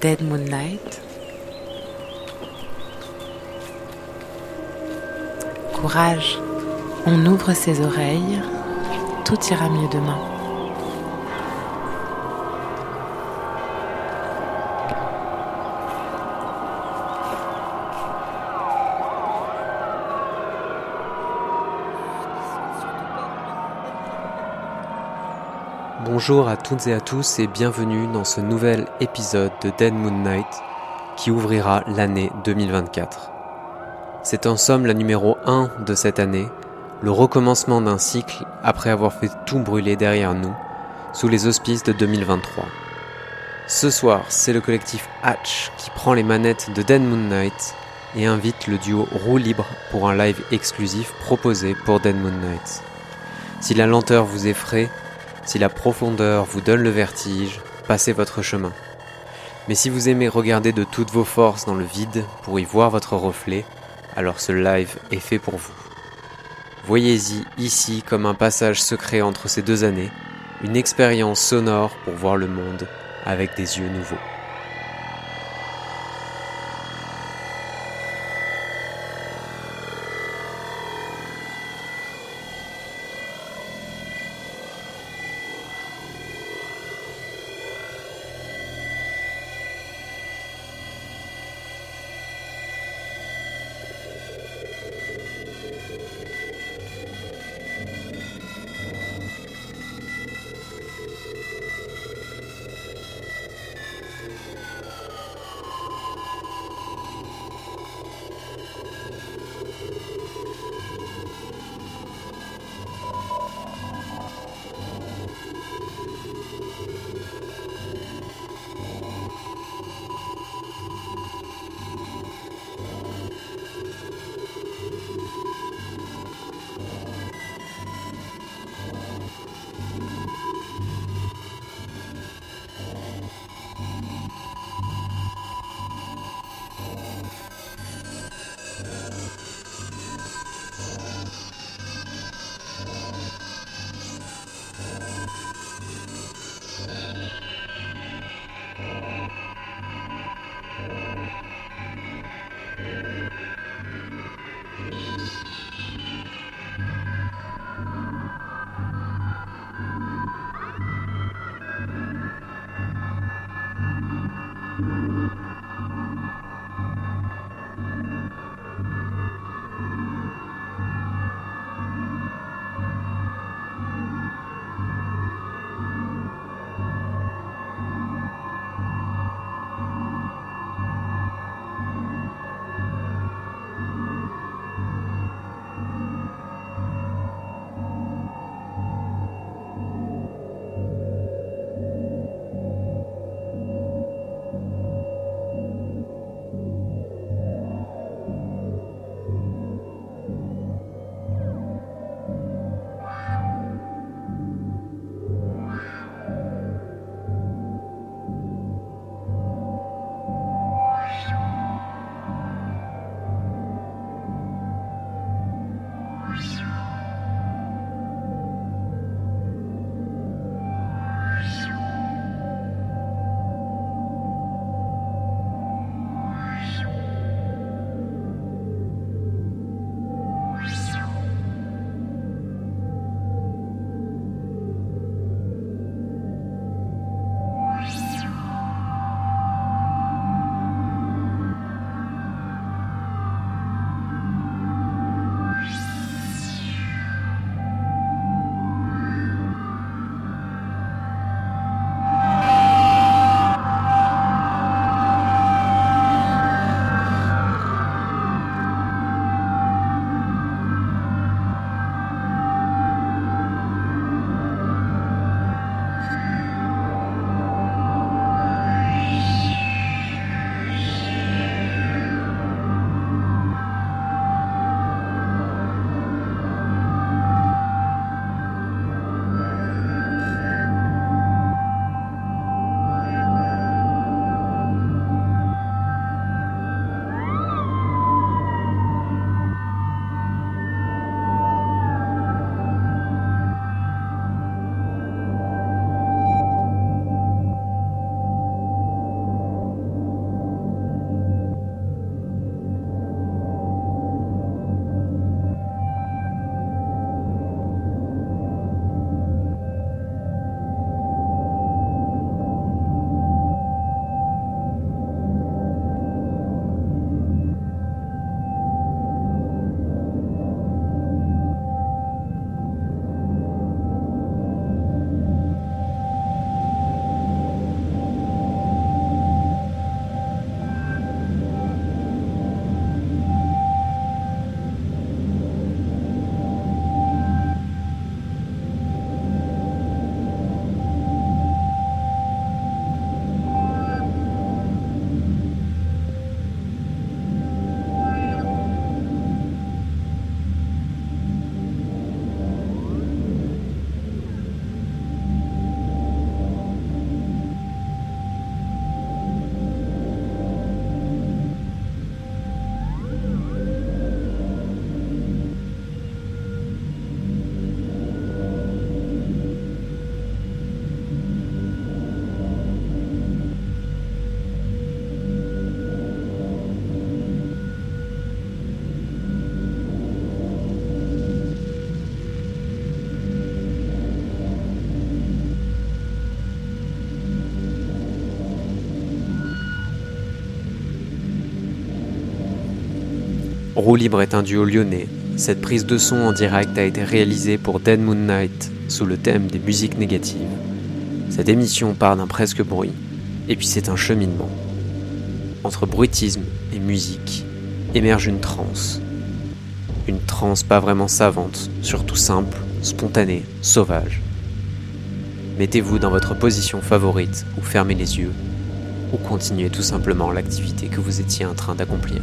Dead Moonlight. Courage, on ouvre ses oreilles, tout ira mieux demain. Bonjour à toutes et à tous et bienvenue dans ce nouvel épisode de Dead Moon Night qui ouvrira l'année 2024. C'est en somme la numéro 1 de cette année, le recommencement d'un cycle après avoir fait tout brûler derrière nous, sous les auspices de 2023. Ce soir, c'est le collectif Hatch qui prend les manettes de Dead Moon Night et invite le duo Roue Libre pour un live exclusif proposé pour Dead Moon Night. Si la lenteur vous effraie, si la profondeur vous donne le vertige, passez votre chemin. Mais si vous aimez regarder de toutes vos forces dans le vide pour y voir votre reflet, alors ce live est fait pour vous. Voyez-y ici comme un passage secret entre ces deux années, une expérience sonore pour voir le monde avec des yeux nouveaux. Roue Libre est un duo lyonnais. Cette prise de son en direct a été réalisée pour Dead Moon Night sous le thème des musiques négatives. Cette émission part d'un presque bruit, et puis c'est un cheminement. Entre bruitisme et musique émerge une transe. Une transe pas vraiment savante, surtout simple, spontanée, sauvage. Mettez-vous dans votre position favorite ou fermez les yeux, ou continuez tout simplement l'activité que vous étiez en train d'accomplir.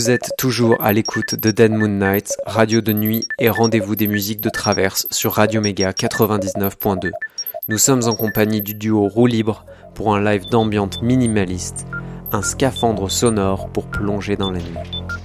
Vous êtes toujours à l'écoute de Dead Moon Nights, radio de nuit et rendez-vous des musiques de traverse sur Radio Méga 99.2. Nous sommes en compagnie du duo Roue Libre pour un live d'ambiance minimaliste, un scaphandre sonore pour plonger dans la nuit.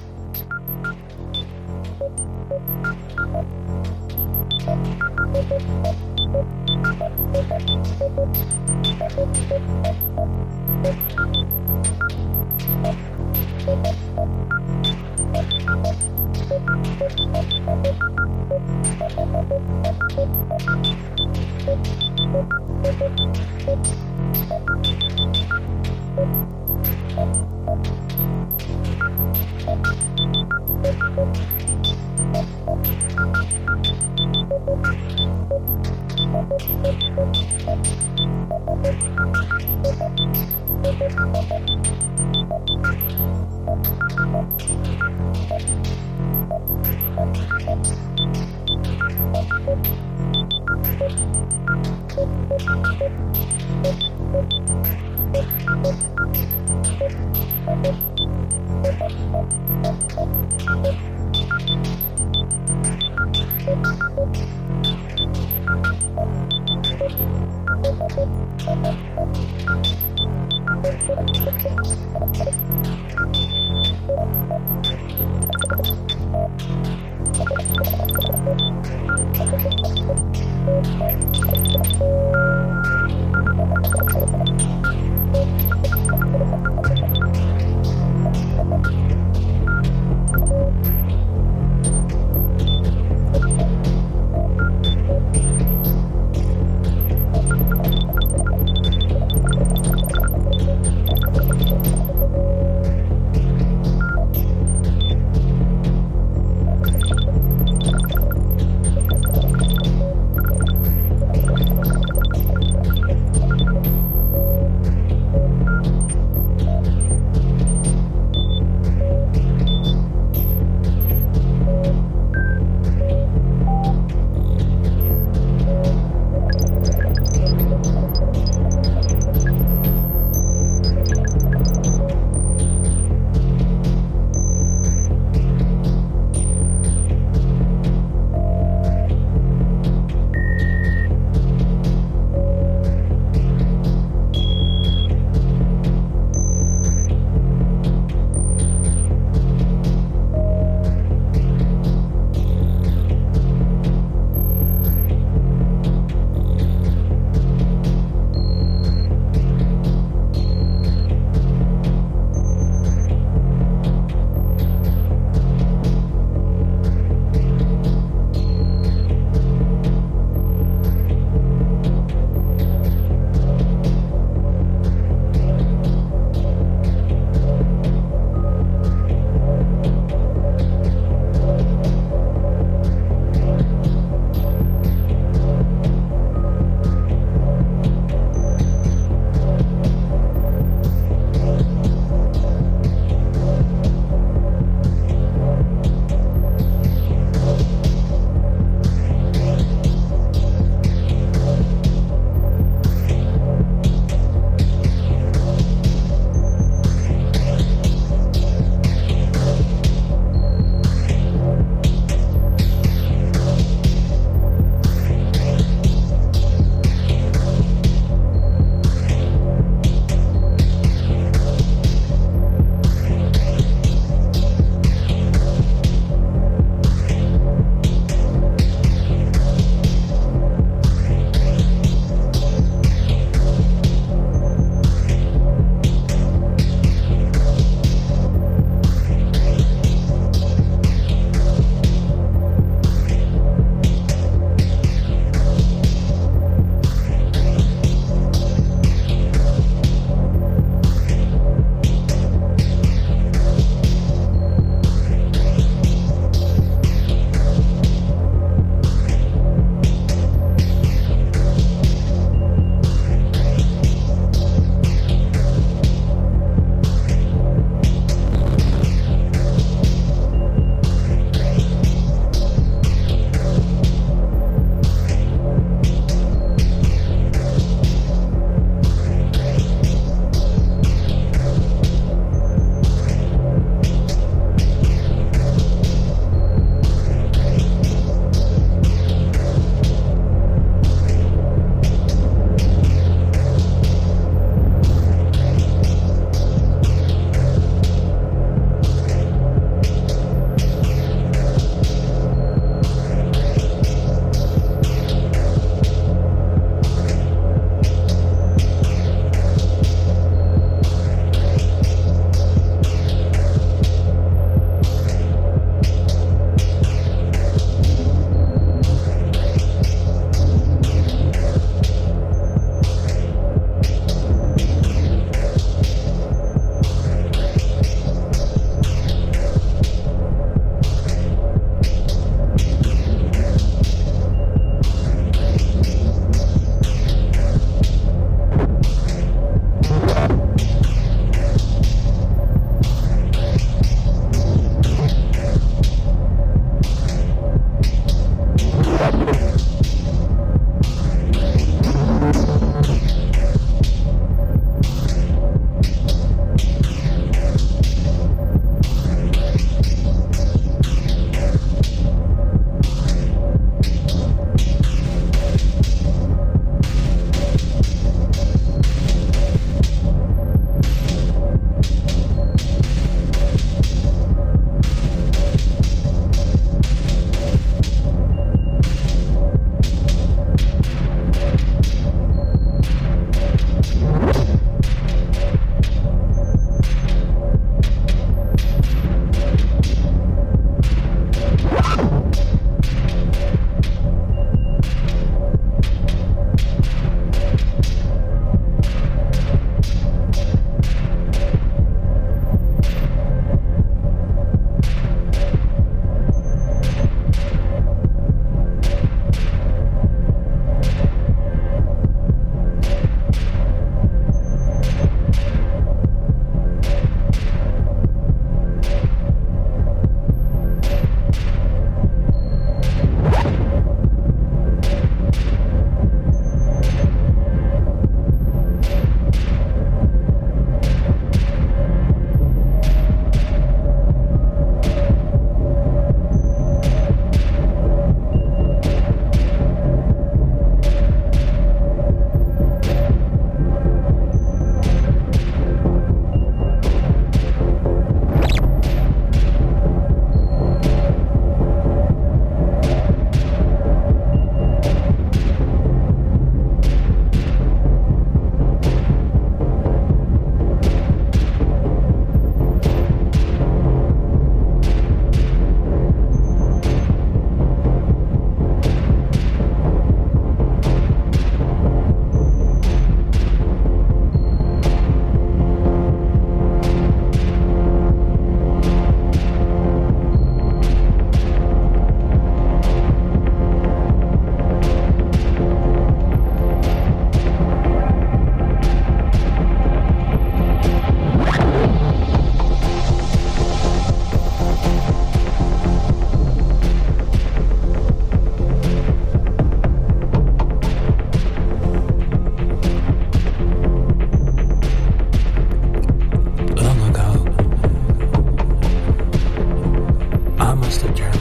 Vous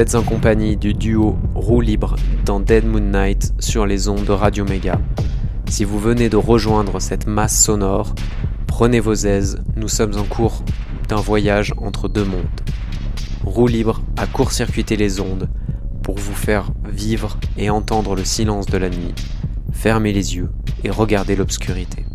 êtes en compagnie du duo Roue Libre dans Dead Moon Night sur les ondes de Radio Méga. Si vous venez de rejoindre cette masse sonore, prenez vos aises, nous sommes en cours d'un voyage entre deux mondes. Roue Libre a court-circuité les ondes pour vous faire vivre et entendre le silence de la nuit. Fermez les yeux et regardez l'obscurité.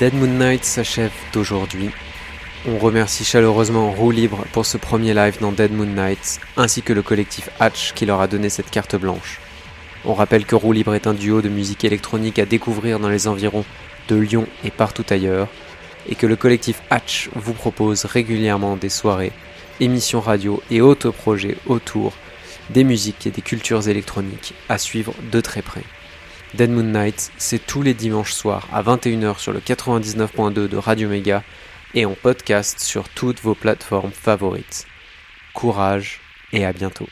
Dead Moon Night s'achève d'aujourd'hui. On remercie chaleureusement Roue Libre pour ce premier live dans Dead Moon Night, ainsi que le collectif Hatch qui leur a donné cette carte blanche. On rappelle que Roue Libre est un duo de musique électronique à découvrir dans les environs de Lyon et partout ailleurs, et que le collectif Hatch vous propose régulièrement des soirées, émissions radio et autres projets autour des musiques et des cultures électroniques à suivre de très près. Dead Moon Night, c'est tous les dimanches soirs à 21h sur le 99.2 de Radio Méga et en podcast sur toutes vos plateformes favorites. Courage et à bientôt.